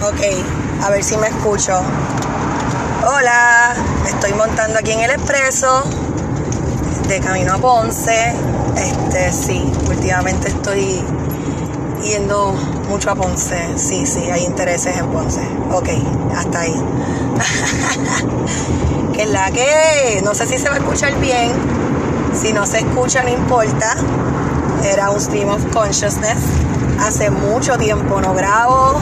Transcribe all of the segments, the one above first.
Ok, a ver si me escucho. Hola, me estoy montando aquí en el expreso de camino a Ponce. Este, sí, últimamente estoy yendo mucho a Ponce. Sí, sí, hay intereses en Ponce. Ok, hasta ahí. que la que no sé si se va a escuchar bien. Si no se escucha, no importa. Era un stream of consciousness. Hace mucho tiempo no grabo.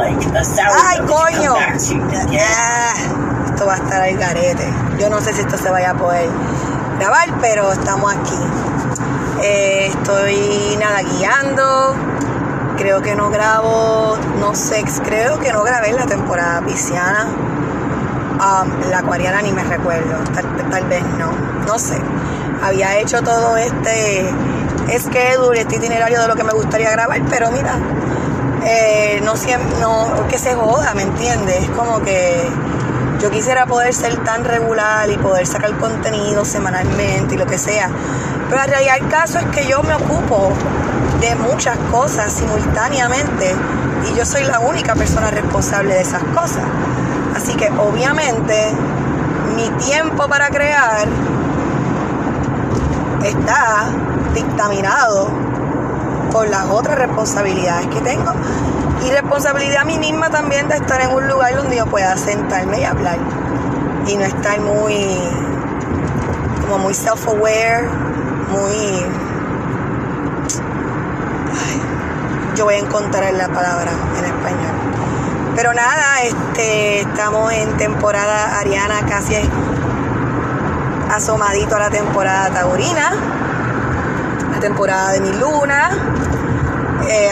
¡Ay, coño! Ah, esto va a estar al garete. Yo no sé si esto se vaya a poder grabar, pero estamos aquí. Eh, estoy nada guiando. Creo que no grabo, no sé, creo que no grabé la temporada pisciana. Um, la acuariana ni me recuerdo, tal, vez no, no sé. Había hecho todo este schedule, este itinerario de lo que me gustaría grabar, pero mira, eh, no siempre, no, que se joda, ¿me entiendes? Es como que yo quisiera poder ser tan regular y poder sacar contenido semanalmente y lo que sea. Pero la realidad el caso es que yo me ocupo de muchas cosas simultáneamente y yo soy la única persona responsable de esas cosas. Así que obviamente mi tiempo para crear está dictaminado por las otras responsabilidades que tengo y responsabilidad a mí misma también de estar en un lugar donde yo pueda sentarme y hablar y no estar muy como muy self-aware, muy yo voy a encontrar la palabra en español. Pero nada, este, estamos en temporada ariana, casi asomadito a la temporada taurina, temporada de mi luna, eh,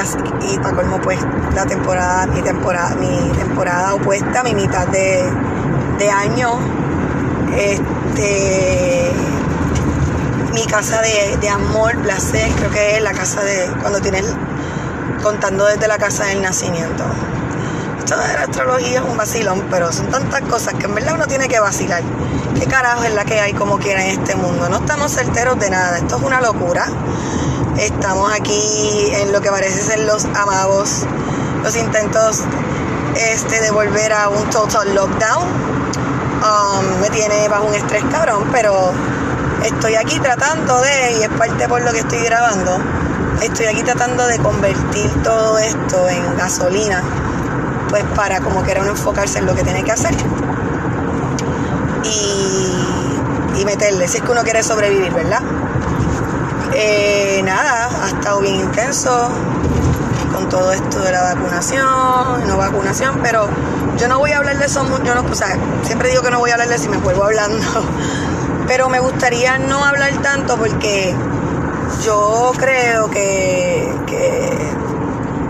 y para colmo pues la temporada, mi temporada, mi temporada opuesta, mi mitad de, de año, este mi casa de, de amor, placer, creo que es la casa de cuando tienes contando desde la casa del nacimiento. Esto de la astrología es un vacilón, pero son tantas cosas que en verdad uno tiene que vacilar. ¿Qué carajo es la que hay como quiera en este mundo? No estamos certeros de nada, esto es una locura. Estamos aquí en lo que parece ser los amados, los intentos este, de volver a un total lockdown. Um, me tiene bajo un estrés cabrón, pero estoy aquí tratando de, y es parte por lo que estoy grabando, estoy aquí tratando de convertir todo esto en gasolina, pues para como quiera uno enfocarse en lo que tiene que hacer y, meterle, si es que uno quiere sobrevivir, ¿verdad? Eh, nada, ha estado bien intenso con todo esto de la vacunación, no vacunación, pero yo no voy a hablar de eso, yo no, o sea, siempre digo que no voy a hablar de y me vuelvo hablando, pero me gustaría no hablar tanto porque yo creo que,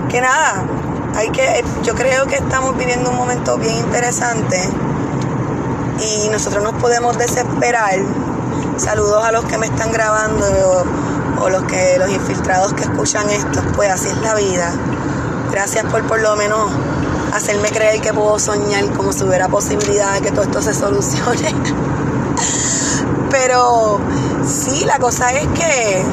que, nada, hay que, yo creo que estamos viviendo un momento bien interesante y nosotros nos podemos desesperar. Saludos a los que me están grabando o, los que los infiltrados que escuchan esto, pues así es la vida. Gracias por por lo menos hacerme creer que puedo soñar como si hubiera posibilidad de que todo esto se solucione. Pero sí, la cosa es que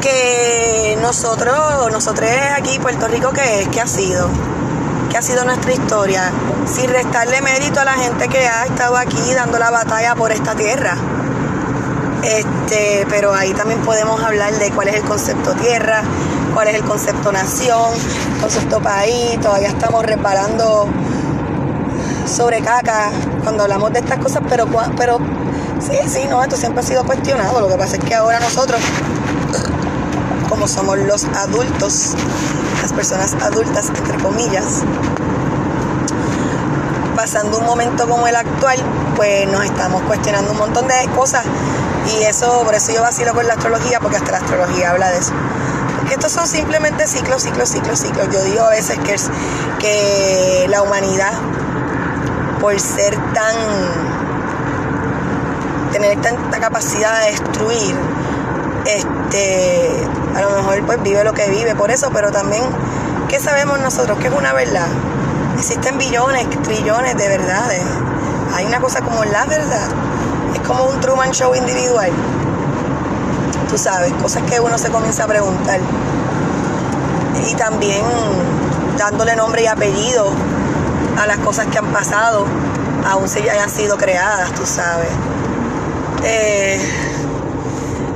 que nosotros, nosotros aquí, Puerto Rico, ¿qué es? ¿Qué ha sido? ¿Qué ha sido nuestra historia? Sin restarle mérito a la gente que ha estado aquí dando la batalla por esta tierra. Este, pero ahí también podemos hablar de cuál es el concepto tierra, cuál es el concepto nación, concepto país, todavía estamos reparando sobre caca cuando hablamos de estas cosas, pero, pero sí, sí, no, esto siempre ha sido cuestionado. Lo que pasa es que ahora nosotros somos los adultos, las personas adultas, entre comillas, pasando un momento como el actual, pues nos estamos cuestionando un montón de cosas y eso, por eso yo vacilo con la astrología, porque hasta la astrología habla de eso. Que estos son simplemente ciclos, ciclos, ciclos, ciclos. Yo digo a veces que, es, que la humanidad, por ser tan, tener tanta capacidad de destruir, este, a lo mejor pues vive lo que vive por eso, pero también, ¿qué sabemos nosotros? ¿Qué es una verdad? Existen billones, trillones de verdades. Hay una cosa como la verdad. Es como un Truman Show individual. Tú sabes, cosas que uno se comienza a preguntar. y también dándole nombre y apellido a las cosas que han pasado, aún si ya hayan sido creadas, tú sabes. Eh,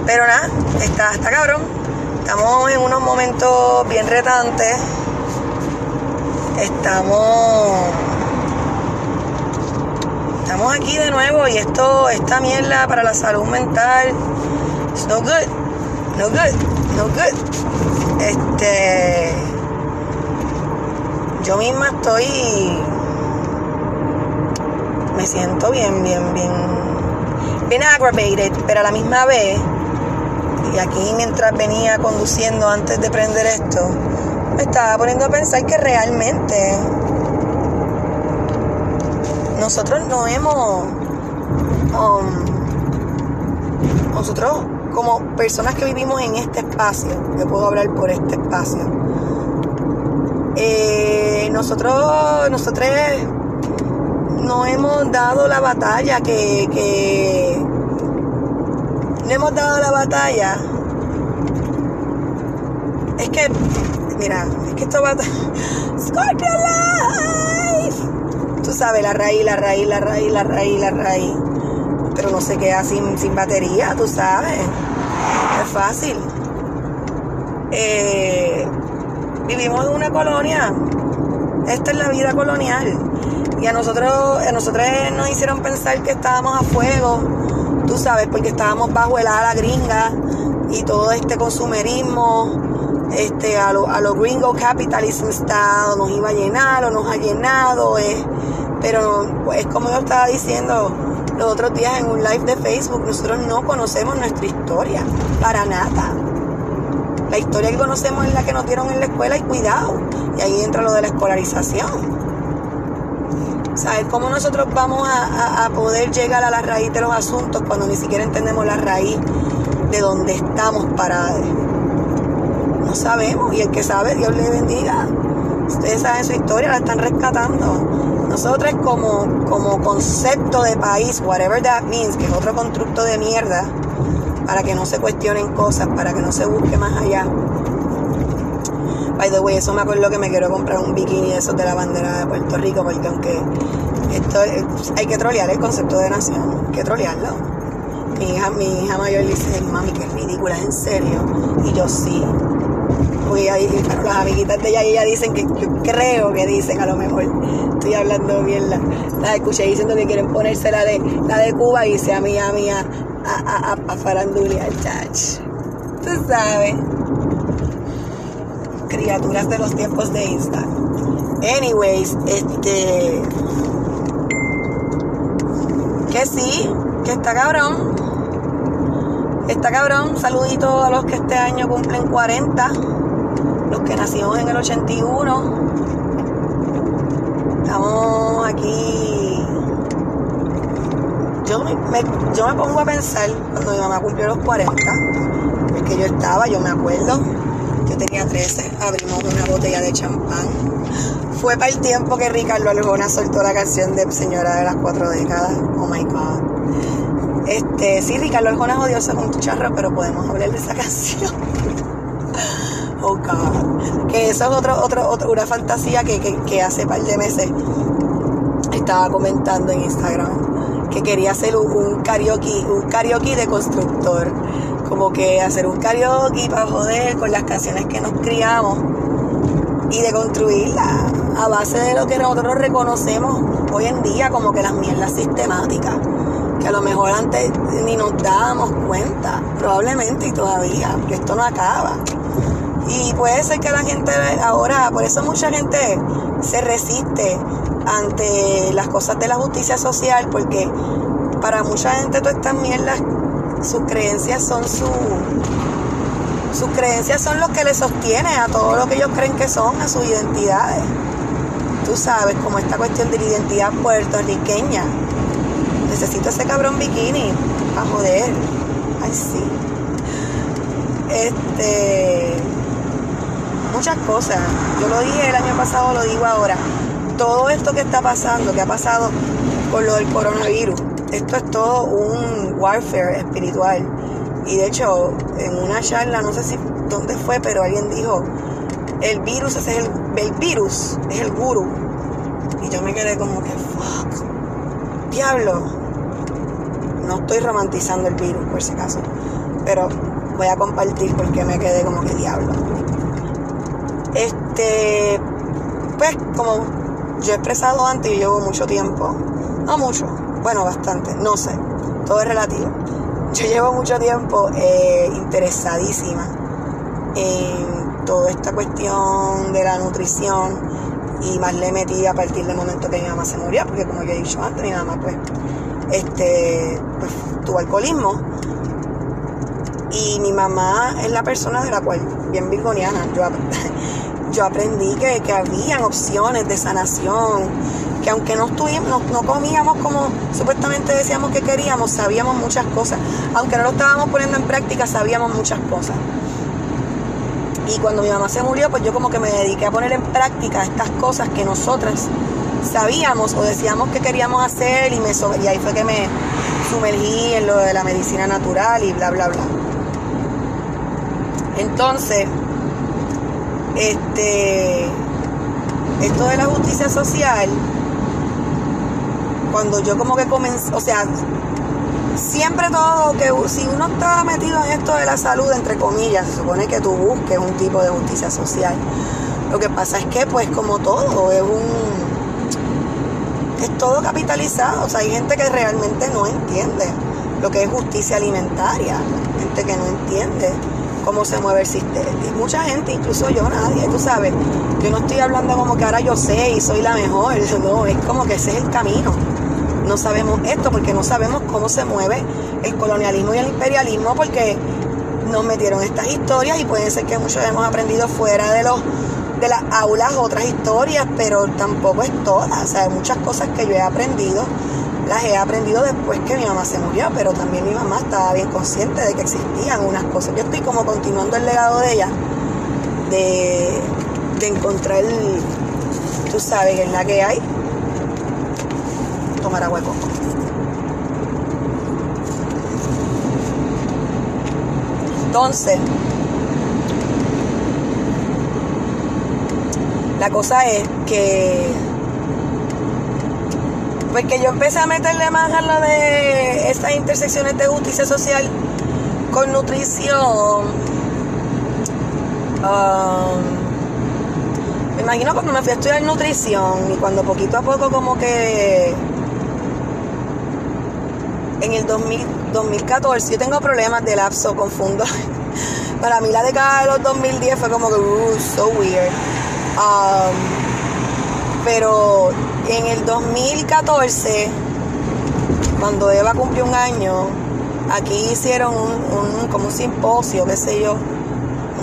pero nada, está, está cabrón. Estamos en unos momentos bien retantes. Estamos. Estamos aquí de nuevo y esto, esta mierda para la salud mental. It's no good. No good. No good. Este. Yo misma estoy. Me siento bien, bien, bien. Bien aggravated, pero a la misma vez y aquí mientras venía conduciendo antes de prender esto, me estaba poniendo a pensar que realmente nosotros no hemos, um, nosotros como personas que vivimos en este espacio, yo puedo hablar por este espacio, eh, nosotros, nosotros no hemos dado la batalla que, que hemos dado la batalla, es que, mira, es que esto va. Scorpio Life. Tú sabes, la raíz, la raíz, la raíz, la raíz, la raíz. Pero no se queda sin, sin batería, tú sabes. Es fácil. Eh, vivimos en una colonia. Esta es la vida colonial. Y a nosotros, a nosotros nos hicieron pensar que estábamos a fuego tú sabes, porque estábamos bajo el ala gringa y todo este consumerismo, este, a los a lo gringo capitalism style, nos iba a llenar o nos ha llenado, eh, pero pues como yo estaba diciendo los otros días en un live de Facebook, nosotros no conocemos nuestra historia, para nada. La historia que conocemos es la que nos dieron en la escuela y cuidado, y ahí entra lo de la escolarización. ¿Sabes? ¿Cómo nosotros vamos a, poder llegar a la raíz de los asuntos cuando ni siquiera entendemos la raíz de donde estamos parados? No sabemos. Y el que sabe, Dios le bendiga. Ustedes saben su historia, la están rescatando. Nosotros como, como concepto de país, whatever that means, que es otro constructo de mierda, para que no se cuestionen cosas, para que no se busque más allá. By the way, eso me acuerdo que me quiero comprar un bikini esos de la bandera de Puerto Rico, porque aunque esto hay que trolear el concepto de nación, hay que trolearlo. Mi hija, mi hija mayor dice, mami, qué ridícula, en serio. Y yo sí. Porque ahí, las amiguitas de ella, ella dicen que yo creo que dicen, a lo mejor estoy hablando bien, la, la escuché diciendo que quieren ponerse la de, la de Cuba y sea mía, mía, a, a, a, a farandulear, chach. Tú sabes criaturas de los tiempos de Insta. Anyways, este. Que sí, que está cabrón. Está cabrón. Saludito a los que este año cumplen 40. Los que nacimos en el 81. Estamos aquí. Yo me, yo me pongo a pensar cuando mi mamá cumplió los 40. Porque yo estaba, yo me acuerdo yo tenía 13, abrimos una botella de champán. Fue para el tiempo que Ricardo Arjona soltó la canción de Señora de las Cuatro Décadas. Oh my God. Este, sí, Ricardo Arjona es odioso con tu charro, pero podemos hablar de esa canción. oh God. Que eso es otro, otro, una fantasía que, que, que hace par de meses estaba comentando en Instagram que quería hacer un karaoke, un karaoke de constructor como que hacer un karaoke para joder con las canciones que nos criamos y de construirla a base de lo que nosotros reconocemos hoy en día como que las mierdas sistemáticas, que a lo mejor antes ni nos dábamos cuenta, probablemente y todavía, que esto no acaba. Y puede ser que la gente ahora, por eso mucha gente se resiste ante las cosas de la justicia social, porque para mucha gente todas estas mierdas sus creencias son su sus creencias son lo que le sostiene a todo lo que ellos creen que son, a sus identidades. Tú sabes, como esta cuestión de la identidad puertorriqueña. Necesito ese cabrón bikini a joder. Ay, sí. Este. Muchas cosas. Yo lo dije el año pasado, lo digo ahora. Todo esto que está pasando, que ha pasado con lo del coronavirus, esto es todo un warfare espiritual. Y de hecho, en una charla, no sé si dónde fue, pero alguien dijo el virus es el, el virus, es el guru. Y yo me quedé como que, fuck, diablo. No estoy romantizando el virus por si acaso, pero voy a compartir porque me quedé como que diablo. Este, pues como yo he expresado antes, yo llevo mucho tiempo, no mucho, bueno, bastante, no sé, todo es relativo. Yo llevo mucho tiempo eh, interesadísima en toda esta cuestión de la nutrición y más le metí a partir del momento que mi mamá se murió, porque como yo he dicho antes, mi mamá pues, este, pues tuvo alcoholismo y mi mamá es la persona de la cual, bien virgoniana, yo, yo aprendí que, que habían opciones de sanación, que aunque no, estuvimos, no, comíamos como supuestamente decíamos que queríamos, sabíamos muchas cosas. Aunque no lo estábamos poniendo en práctica, sabíamos muchas cosas. Y cuando mi mamá se murió, pues yo como que me dediqué a poner en práctica estas cosas que nosotras sabíamos o decíamos que queríamos hacer y, me, y ahí fue que me sumergí en lo de la medicina natural y bla, bla, bla. Entonces, este, esto de la justicia social, cuando yo como que comencé, o sea, siempre todo, que si uno está metido en esto de la salud, entre comillas, se supone que tú busques un tipo de justicia social. Lo que pasa es que, pues, como todo, es un. Es todo capitalizado. O sea, hay gente que realmente no entiende lo que es justicia alimentaria. Gente que no entiende cómo se mueve el sistema. Mucha gente, incluso yo, nadie, tú sabes. Yo no estoy hablando como que ahora yo sé y soy la mejor. No, es como que ese es el camino. No sabemos esto porque no sabemos cómo se mueve el colonialismo y el imperialismo porque nos metieron estas historias y puede ser que muchos hemos aprendido fuera de los de las aulas otras historias, pero tampoco es todas. O sea, hay muchas cosas que yo he aprendido las he aprendido después que mi mamá se murió, pero también mi mamá estaba bien consciente de que existían unas cosas. Yo estoy como continuando el legado de ella, de, encontrar, tú sabes, en la que hay, tomar agua de. Entonces, la cosa es que pues que yo empecé a meterle más a lo de estas intersecciones de justicia social con nutrición. Um, me imagino cuando me fui a estudiar nutrición y cuando poquito a poco como que en el 2014 yo tengo problemas de lapso, confundo. Para mí la década de los 2010 fue como que, uh, so weird. Um, pero en el 2014, cuando Eva cumplió un año, aquí hicieron un, como un simposio, qué sé yo,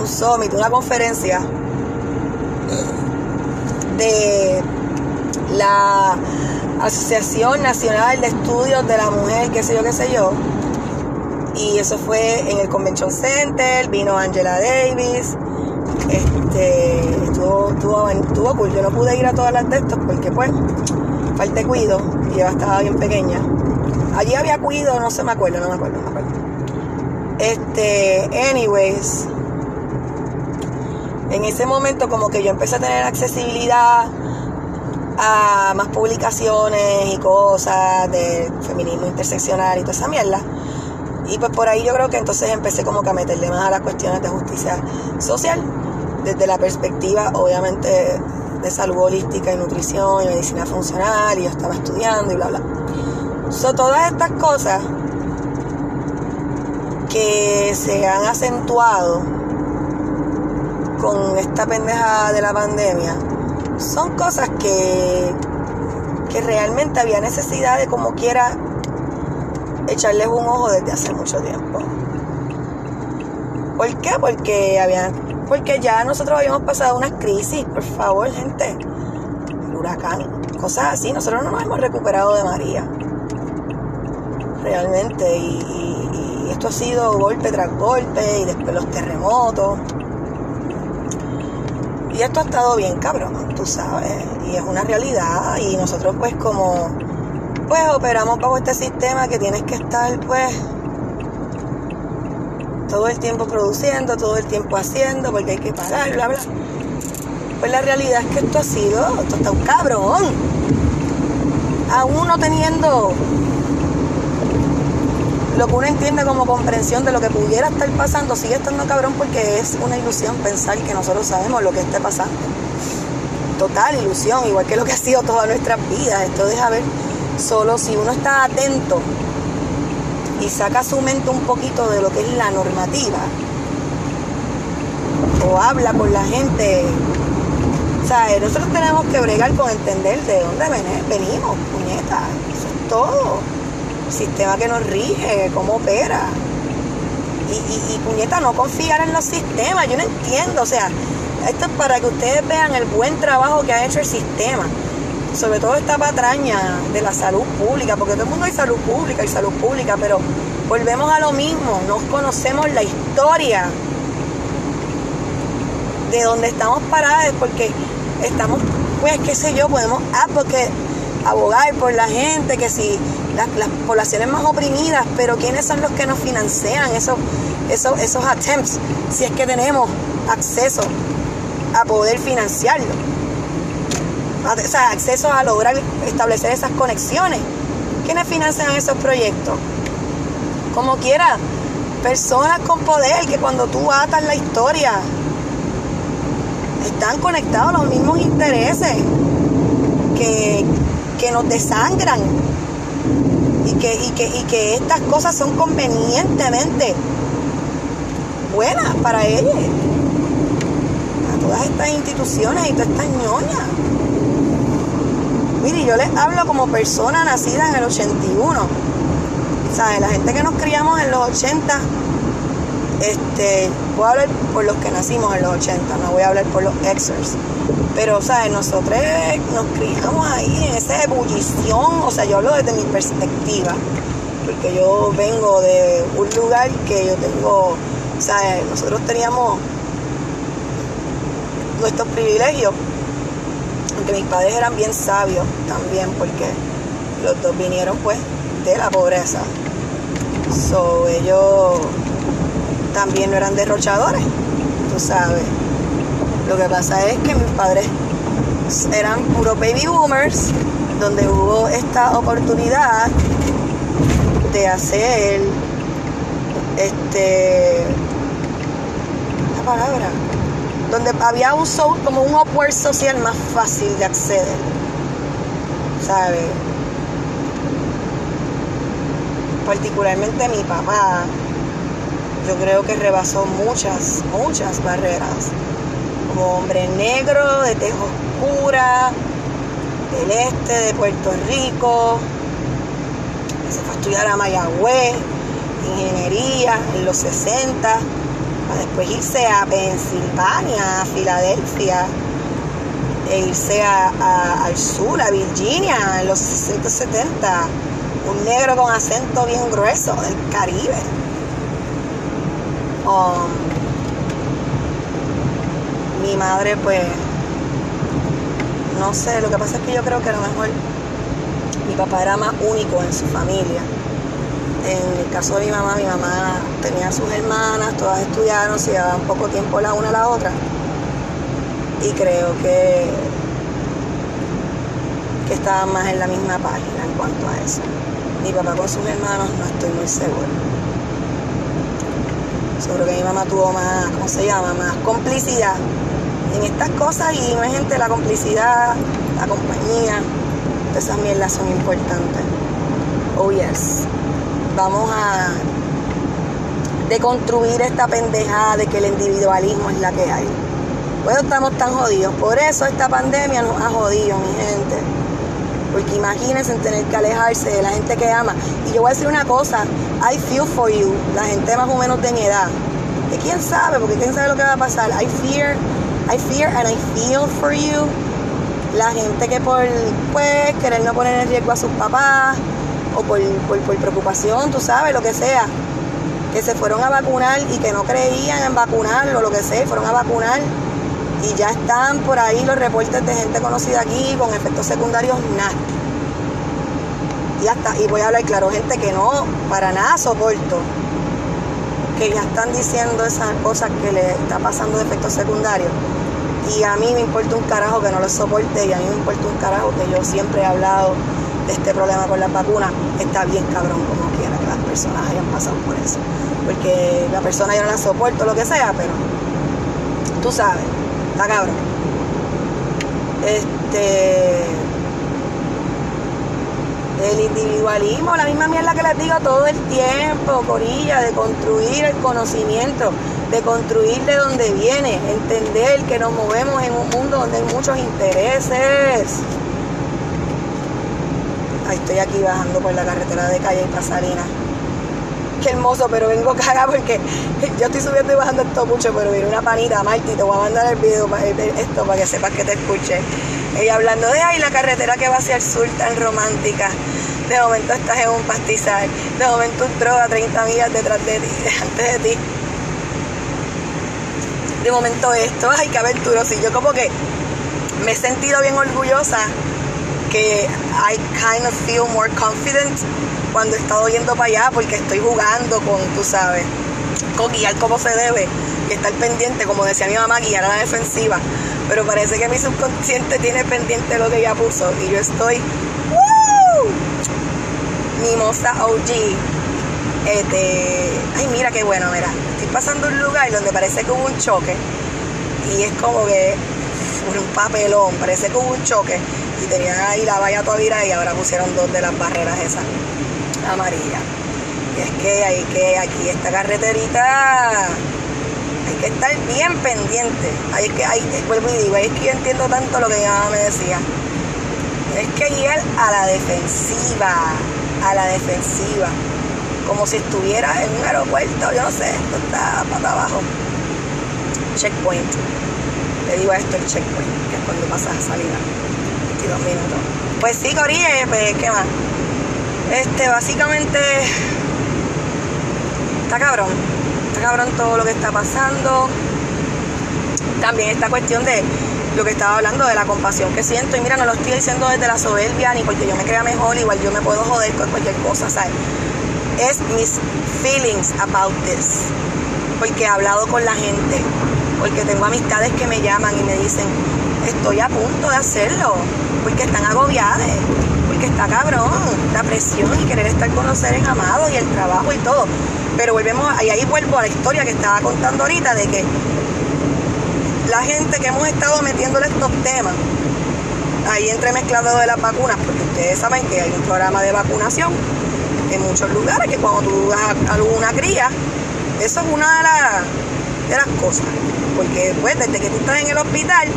un summit, una conferencia de la Asociación Nacional de Estudios de la Mujer, qué sé yo, qué sé yo. Y eso fue en el Convention Center, vino Angela Davis, estuvo, estuvo, estuvo cool. Yo no pude ir a todas las de estos porque pues falta cuido y yo estaba bien pequeña. Allí había cuido, no se me acuerdo, no me acuerdo, no me acuerdo. Este, anyways, en ese momento como que yo empecé a tener accesibilidad a más publicaciones y cosas de feminismo interseccional y toda esa mierda. Y pues por ahí yo creo que entonces empecé como que a meterle más a las cuestiones de justicia social desde la perspectiva, obviamente, de salud holística y nutrición y medicina funcional, y yo estaba estudiando y bla, bla. son todas estas cosas que se han acentuado con esta pendeja de la pandemia, son cosas que, que realmente había necesidad de como quiera echarles un ojo desde hace mucho tiempo. ¿Por qué? Porque había porque ya nosotros habíamos pasado unas crisis, por favor, gente. El huracán, cosas así. Nosotros no nos hemos recuperado de María. Realmente. Y, esto ha sido golpe tras golpe y después los terremotos. Y esto ha estado bien cabrón, tú sabes. Y es una realidad. Y nosotros pues como pues operamos bajo este sistema que tienes que estar pues todo el tiempo produciendo, todo el tiempo haciendo, porque hay que pagar, bla, bla. Pues la realidad es que esto ha sido, esto está un cabrón. Aún no teniendo lo que uno entiende como comprensión de lo que pudiera estar pasando, sigue estando cabrón porque es una ilusión pensar que nosotros sabemos lo que esté pasando. Total ilusión, igual que lo que ha sido toda nuestra vida. Esto deja ver, solo si uno está atento y saca su mente un poquito de lo que es la normativa, o habla con la gente. O sea, nosotros tenemos que bregar con entender de dónde venimos, puñeta. Eso es todo. El sistema que nos rige, cómo opera. Y, y, puñeta, no confiar en los sistemas. Yo no entiendo. O sea, esto es para que ustedes vean el buen trabajo que ha hecho el sistema. Sobre todo esta patraña de la salud pública, porque todo el mundo hay salud pública y salud pública, pero volvemos a lo mismo, no conocemos la historia de donde estamos parados porque estamos, pues, qué sé yo, podemos ah, porque abogar por la gente, que si las, poblaciones más oprimidas, pero ¿quiénes son los que nos financian esos, esos, esos attempts? Si es que tenemos acceso a poder financiarlo. O acceso a lograr establecer esas conexiones. ¿Quiénes financian esos proyectos? Como quiera, personas con poder que cuando tú atas la historia están conectados a los mismos intereses que, nos desangran y que, y, que, y que estas cosas son convenientemente buenas para ellos, a todas estas instituciones y todas estas ñoñas. Mire, yo les hablo como persona nacida en el 81. ¿Sabes? La gente que nos criamos en los 80 este, voy a hablar por los que nacimos en los 80, no voy a hablar por los exers. Pero, sea, nosotros nos criamos ahí en esa ebullición, o sea, yo hablo desde mi perspectiva, porque yo vengo de un lugar que yo tengo, sea, nosotros teníamos nuestros privilegios, aunque mis padres eran bien sabios también, porque los dos vinieron pues de la pobreza. So, ellos también no eran derrochadores, tú sabes. Lo que pasa es que mis padres eran puros baby boomers, donde hubo esta oportunidad de hacer este la palabra donde había un como un upward social más fácil de acceder ¿sabes? particularmente mi papá yo creo que rebasó muchas, muchas barreras. Como hombre negro, de tejo oscura, del este de Puerto Rico, se fue a estudiar a Mayagüez, ingeniería en los 60, después irse a Pensilvania, a Filadelfia, e irse al sur, a Virginia, en los 60 70, un negro con acento bien grueso del Caribe. Um, mi madre pues no sé, lo que pasa es que yo creo que a lo mejor mi papá era más único en su familia. En el caso de mi mamá, mi mamá tenía sus hermanas, todas estudiaron, se llevaban poco tiempo la una a la otra. Y creo que, que estaban más en la misma página en cuanto a eso. Mi papá con sus hermanos no estoy muy segura. Sobre que mi mamá tuvo más, ¿cómo se llama? Más complicidad en estas cosas y gente la complicidad, la compañía, esas mierdas son importantes. Oh yes. Vamos a deconstruir esta pendejada de que el individualismo es la que hay. Pues estamos tan jodidos. Por eso esta pandemia nos ha jodido, mi gente. Porque imagínense tener que alejarse de la gente que ama. Y yo voy a decir una cosa, I feel for you, la gente más o menos de mi edad. ¿De quién sabe? Porque quién sabe lo que va a pasar. I fear, I fear and I feel for you. La gente que por pues querer no poner en riesgo a sus papás o por, preocupación, tú sabes, lo que sea, que se fueron a vacunar y que no creían en vacunarlo, lo que sea, fueron a vacunar y ya están por ahí los reportes de gente conocida aquí con efectos secundarios nada. Y hasta, y voy a hablar claro, gente que no para nada soporto, que ya están diciendo esas cosas que le está pasando de efectos secundarios. Y a mí me importa un carajo que no lo soporte y a mí me importa un carajo que yo siempre he hablado este problema con las vacunas. Está bien cabrón como quiera que las personas hayan pasado por eso. Porque la persona yo no la soporto, lo que sea, pero tú sabes, está cabrón. Este el individualismo, la misma mierda que les digo todo el tiempo, Corilla, de construir el conocimiento, de construir de dónde viene, entender que nos movemos en un mundo donde hay muchos intereses. Estoy aquí bajando por la carretera de calle y Pasalina. Qué hermoso, pero vengo cagada porque yo estoy subiendo y bajando esto mucho, pero viene una panita, Marti, te voy a mandar el video, esto para que sepas que te escuche. Ella hablando de ahí la carretera que va hacia el sur tan romántica. De momento estás en un pastizal. De momento un tro a 30 millas detrás de ti, delante de ti. De momento esto, ay, qué aventuroso. Y yo como que me he sentido bien orgullosa que I kind of feel more confident cuando he estado yendo para allá porque estoy jugando con, tú sabes, con guiar como se debe y estar pendiente, como decía mi mamá, guiar a la defensiva. Pero parece que mi subconsciente tiene pendiente lo que ella puso y yo estoy ¡Woo! mimosa OG este ay mira qué bueno mira. Estoy pasando un lugar donde parece que hubo un choque y es como que un papelón parece que hubo un choque y tenían ahí la valla todavía y ahora pusieron dos de las barreras esas amarillas y es que hay que aquí esta carreterita hay que estar bien pendiente. Hay que, hay, vuelvo y digo, es que yo entiendo tanto lo que mi mamá me decía. Es que ir a la defensiva, a la defensiva, como si estuviera en un aeropuerto, yo no sé, esto está para abajo. Checkpoint. Le digo esto el checkpoint, que es cuando pasas a salida. 22 minutos. Pues sí, Corille, pues, ¿qué más? Este, básicamente, está cabrón cabrón todo lo que está pasando. También esta cuestión de lo que estaba hablando de la compasión que siento. Y mira, no lo estoy diciendo desde la soberbia ni porque yo me crea mejor, igual yo me puedo joder con cualquier cosa, ¿sabes? Es mis feelings about this. Porque he hablado con la gente, porque tengo amistades que me llaman y me dicen, estoy a punto de hacerlo, porque están agobiadas, porque está cabrón, la presión y querer estar con los seres amados y el trabajo y todo. Pero volvemos, y ahí vuelvo a la historia que estaba contando ahorita de que la gente que hemos estado metiéndole estos temas, ahí entremezclado de las vacunas, porque ustedes saben que hay un programa de vacunación en muchos lugares, que cuando tú das alguna cría, eso es una de, las de las cosas. Porque pues desde que tú estás en el hospital,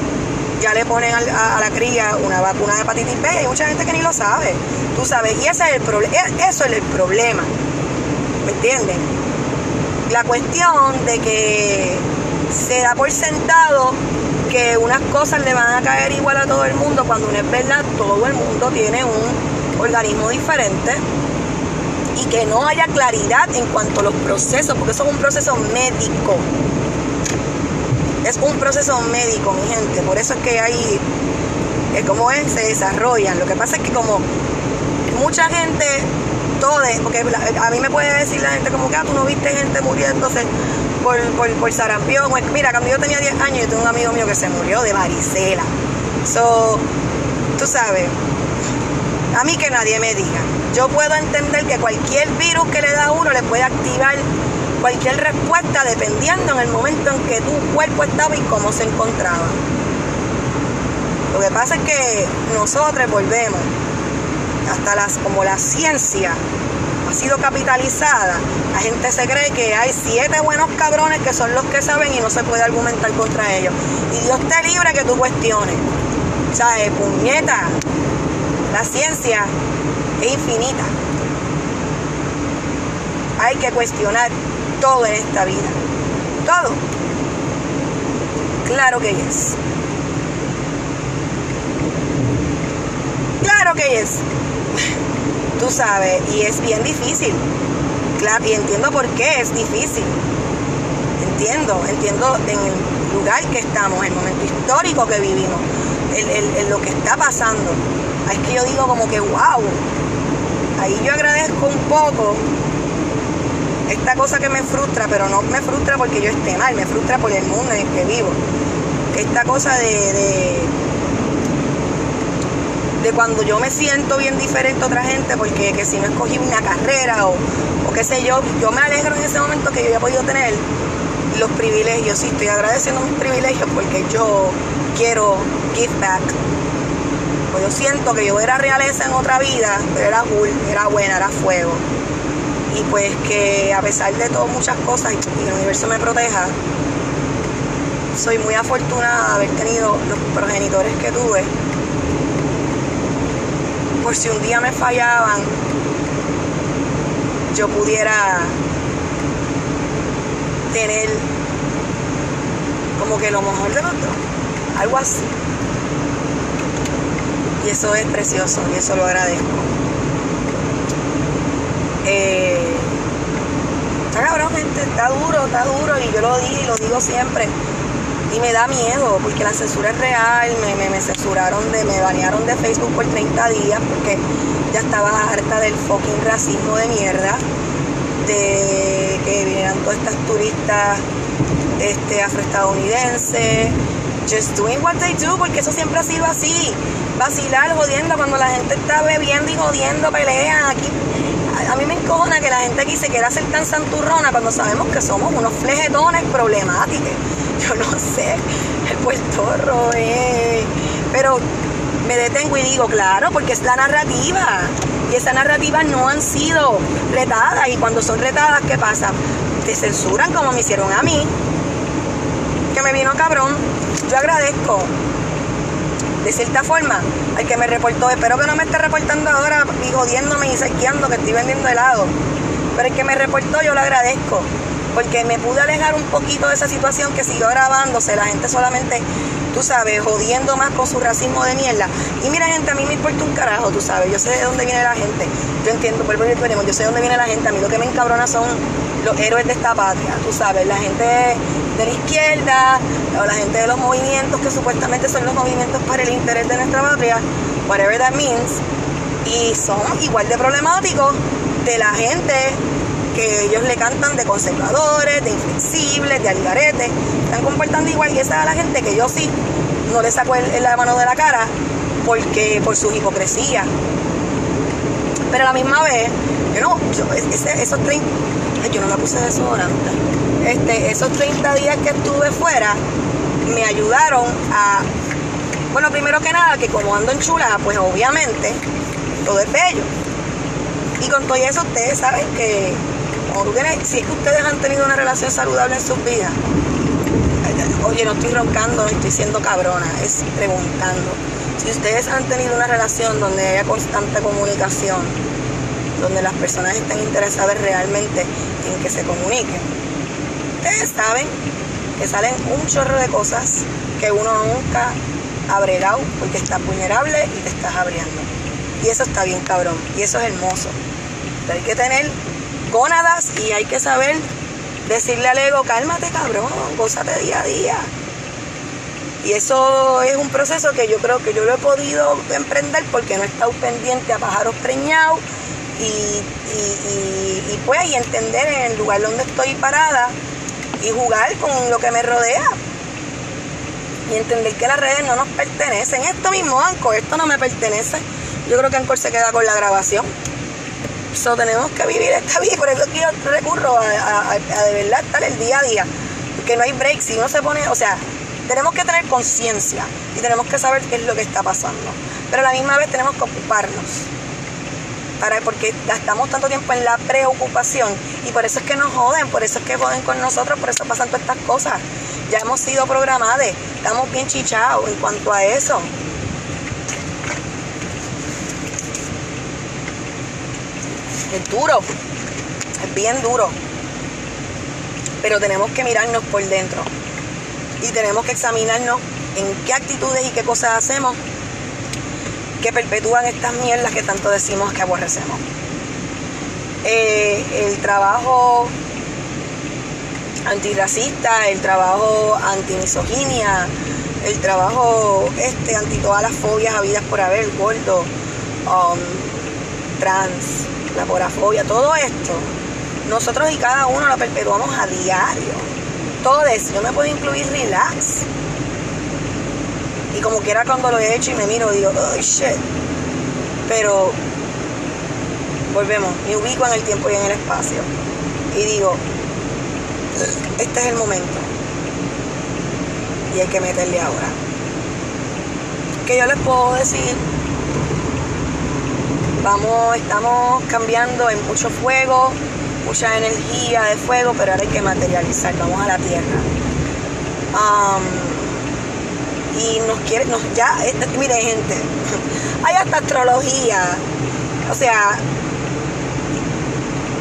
ya le ponen a, la cría una vacuna de hepatitis B hay mucha gente que ni lo sabe. Tú sabes, y ese es el problema, e, eso es el problema. ¿Me entienden? La cuestión de que se da por sentado que unas cosas le van a caer igual a todo el mundo, cuando no es verdad, todo el mundo tiene un organismo diferente y que no haya claridad en cuanto a los procesos, porque eso es un proceso médico. Es un proceso médico, mi gente, por eso es que hay, es como es, se desarrollan. Lo que pasa es que como mucha gente porque a mí me puede decir la gente como que ah, tú no viste gente muriéndose por, por, por sarampión. Pues, mira, cuando yo tenía 10 años, yo tengo un amigo mío que se murió de varicela. So, tú sabes, a mí que nadie me diga. Yo puedo entender que cualquier virus que le da a uno le puede activar cualquier respuesta dependiendo en el momento en que tu cuerpo estaba y cómo se encontraba. Lo que pasa es que nosotros volvemos hasta las, como la ciencia ha sido capitalizada, la gente se cree que hay siete buenos cabrones que son los que saben y no se puede argumentar contra ellos. Y Dios te libre que tú cuestiones. O sea, puñeta, la ciencia es infinita. Hay que cuestionar todo en esta vida. Todo. Claro que es. Claro que es tú sabes, y es bien difícil. Claro, y entiendo por qué es difícil. Entiendo, entiendo en el lugar que estamos, el momento histórico que vivimos, el, lo que está pasando. Es que yo digo como que, wow, ahí yo agradezco un poco esta cosa que me frustra, pero no me frustra porque yo esté mal, me frustra por el mundo en el que vivo. esta cosa de, de, cuando yo me siento bien diferente a otra gente, porque que si no escogí una carrera o, o qué sé yo, yo me alegro en ese momento que yo haya podido tener los privilegios, sí, estoy agradeciendo mis privilegios porque yo quiero give back. Pues yo siento que yo era realeza en otra vida, pero era cool, era buena, era fuego. Y pues que a pesar de todas muchas cosas y que el universo me proteja, soy muy afortunada de haber tenido los progenitores que tuve. Por si un día me fallaban, yo pudiera tener como que lo mejor de los algo así. Y eso es precioso y eso lo agradezco. Eh, está duro, está duro y yo lo digo y lo digo siempre. Y me da miedo porque la censura es real, me, me, censuraron, de, me banearon de Facebook por 30 días porque ya estaba harta del fucking racismo de mierda, de que vinieran todas estas turistas este, afroestadounidenses, just doing what they do, porque eso siempre ha sido así, vacilar, jodiendo, cuando la gente está bebiendo y jodiendo, pelean, aquí encojona que la gente aquí se quiera hacer tan santurrona cuando sabemos que somos unos flejetones problemáticos. Yo no sé, el puertorro, eh. Pero me detengo y digo, claro, porque es la narrativa. Y esas narrativas no han sido retadas. Y cuando son retadas, ¿qué pasa? Te censuran como me hicieron a mí. Que me vino cabrón. Yo agradezco de cierta forma, al que me reportó, espero que no me esté reportando ahora y jodiéndome y saqueando que estoy vendiendo helado, pero el que me reportó yo lo agradezco, porque me pude alejar un poquito de esa situación que siguió grabándose, la gente solamente, tú sabes, jodiendo más con su racismo de mierda. Y mira gente, a mí me importa un carajo, tú sabes, yo sé de dónde viene la gente, yo entiendo, el tenemos, yo sé de dónde viene la gente, a mí lo que me encabrona son los héroes de esta patria, tú sabes, la gente de la izquierda o la gente de los movimientos que supuestamente son los movimientos para el interés de nuestra patria, whatever that means, y son igual de problemáticos de la gente que ellos le cantan de conservadores, de inflexibles, de algaretes, están comportando igual y esa es la gente que yo sí no le saco el, la mano de la cara porque por su hipocresía. Pero a la misma vez, yo no, esos 30, yo no la puse desodorante. Este, esos 30 días que estuve fuera me ayudaron a, bueno, primero que nada, que como ando en chula, pues obviamente todo es bello. Y con todo eso ustedes saben que, si es que ustedes han tenido una relación saludable en sus vidas, oye, no estoy roncando, no estoy siendo cabrona, es preguntando. Si ustedes han tenido una relación donde haya constante comunicación, donde las personas estén interesadas realmente en que se comuniquen. Ustedes saben que salen un chorro de cosas que uno nunca ha bregado porque estás vulnerable y te estás abriendo. Y eso está bien cabrón. Y eso es hermoso. Hay que tener gónadas y hay que saber decirle al ego, cálmate cabrón, gózate día a día. Y eso es un proceso que yo creo que yo lo he podido emprender porque no he estado pendiente a pájaros preñados y, pues y entender en el lugar donde estoy parada y jugar con lo que me rodea y entender que las redes no nos pertenecen. Esto mismo, Anchor, esto no me pertenece. Yo creo que Anchor se queda con la grabación. Eso tenemos que vivir esta vida, por eso que yo recurro a, de verdad estar el día a día. Porque no hay break, si uno se pone, o sea, tenemos que tener conciencia y tenemos que saber qué es lo que está pasando. Pero a la misma vez tenemos que ocuparnos porque gastamos tanto tiempo en la preocupación y por eso es que nos joden, por eso es que joden con nosotros, por eso pasan todas estas cosas. Ya hemos sido programados, estamos bien chichados en cuanto a eso. Es duro, es bien duro, pero tenemos que mirarnos por dentro y tenemos que examinarnos en qué actitudes y qué cosas hacemos que perpetúan estas mierdas que tanto decimos que aborrecemos. Eh, el trabajo antirracista, el trabajo antimisoginia, el trabajo este anti todas las fobias habidas por haber, gordo, um, trans, la porafobia, todo esto, nosotros y cada uno lo perpetuamos a diario. Todo eso, yo me puedo incluir relax. Y como quiera cuando lo he hecho y me miro, digo, oh shit. Pero volvemos, me ubico en el tiempo y en el espacio. Y digo, este es el momento. Y hay que meterle ahora. Que yo les puedo decir, vamos, estamos cambiando en mucho fuego, mucha energía de fuego, pero ahora hay que materializar, vamos a la tierra. Y nos quiere, nos ya, eh, mire gente, hay hasta astrología, o sea,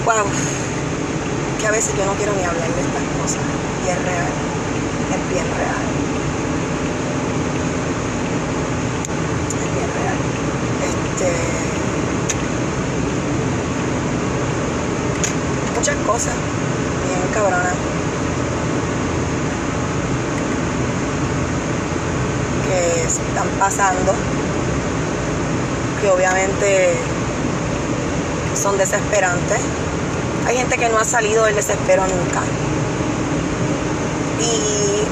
wow, que a veces yo no quiero ni hablar de estas cosas, y es real, es bien real. Es bien real. Este muchas cosas bien cabronas que están pasando que obviamente son desesperantes hay gente que no ha salido del desespero nunca y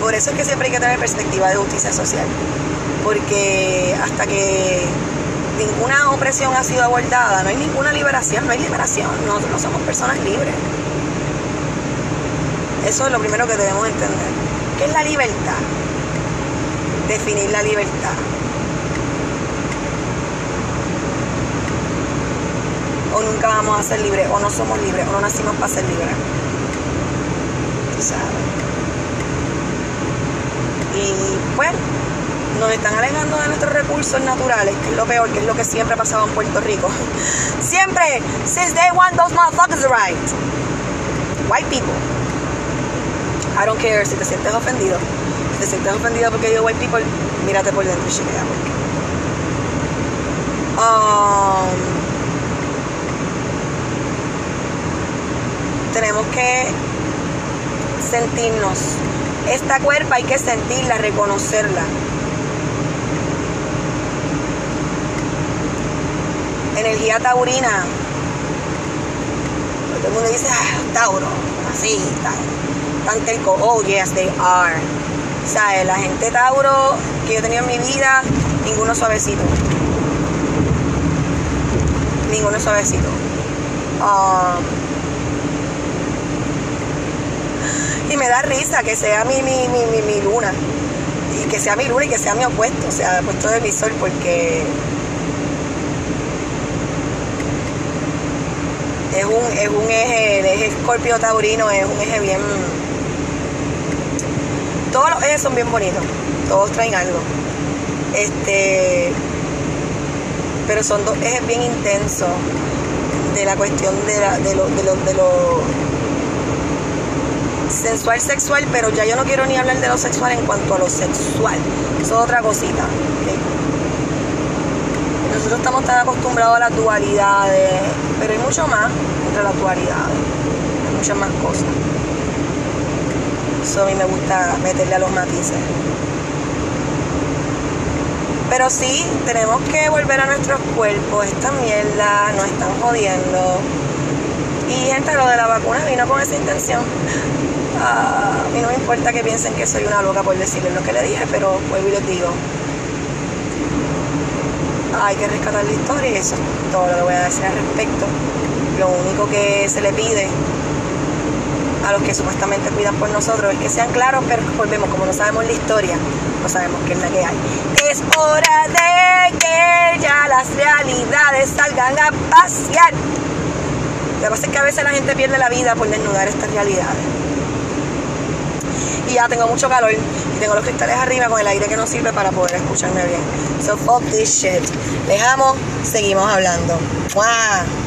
por eso es que siempre hay que tener perspectiva de justicia social porque hasta que ninguna opresión ha sido abordada, no hay ninguna liberación, no hay liberación, nosotros no somos personas libres. Eso es lo primero que debemos entender. ¿Qué es la libertad? Definir la libertad. O nunca vamos a ser libres, o no somos libres, o no nacimos para ser libres. Tú sabes. Y bueno nos están alejando de nuestros recursos naturales, que es lo peor, que es lo que siempre ha pasado en Puerto Rico. Siempre, since day one, those motherfuckers right. White people. I don't care si te sientes ofendido. Te sientes ofendido porque digo white people, mírate por dentro y um, tenemos que sentirnos. Esta cuerpa hay que sentirla, reconocerla. energía taurina. Todo el mundo dice, ah, Tauro, así, tan, tan. Oh, yes, they are. Sea, la gente Tauro que yo he tenido en mi vida, ninguno suavecito. Ninguno suavecito. Um, y me da risa que sea mi, mi, mi, mi, luna. Y que sea mi luna y que sea mi opuesto, o sea, opuesto de mi sol, porque es un, es un eje, el eje escorpio taurino es un eje bien. Todos los ejes son bien bonitos, todos traen algo. Este. Pero son dos ejes bien intensos de la cuestión de, lo, de, lo, de lo sensual sexual, pero ya yo no quiero ni hablar de lo sexual en cuanto a lo sexual. Eso es otra cosita. Nosotros estamos tan acostumbrados a las dualidades, pero hay mucho más entre las dualidades, hay muchas más cosas. Eso a mí me gusta meterle a los matices. Pero sí, tenemos que volver a nuestros cuerpos. Esta mierda nos están jodiendo. Y gente, lo de la vacuna vino con esa intención. Ah, a mí no me importa que piensen que soy una loca por decirles lo que le dije, pero vuelvo y les digo, hay que rescatar la historia y eso es todo lo que voy a decir al respecto. Lo único que se le pide a los que supuestamente cuidan por nosotros es que sean claros, pero volvemos, como no sabemos la historia, no sabemos qué es la que hay. Es hora de que ya las realidades salgan a pasear. Lo que pasa es que a veces la gente pierde la vida por desnudar estas realidades. Y ya tengo mucho calor tengo los cristales arriba con el aire que no sirve para poder escucharme bien. So fuck this shit. Dejamos, seguimos hablando. ¡Mua!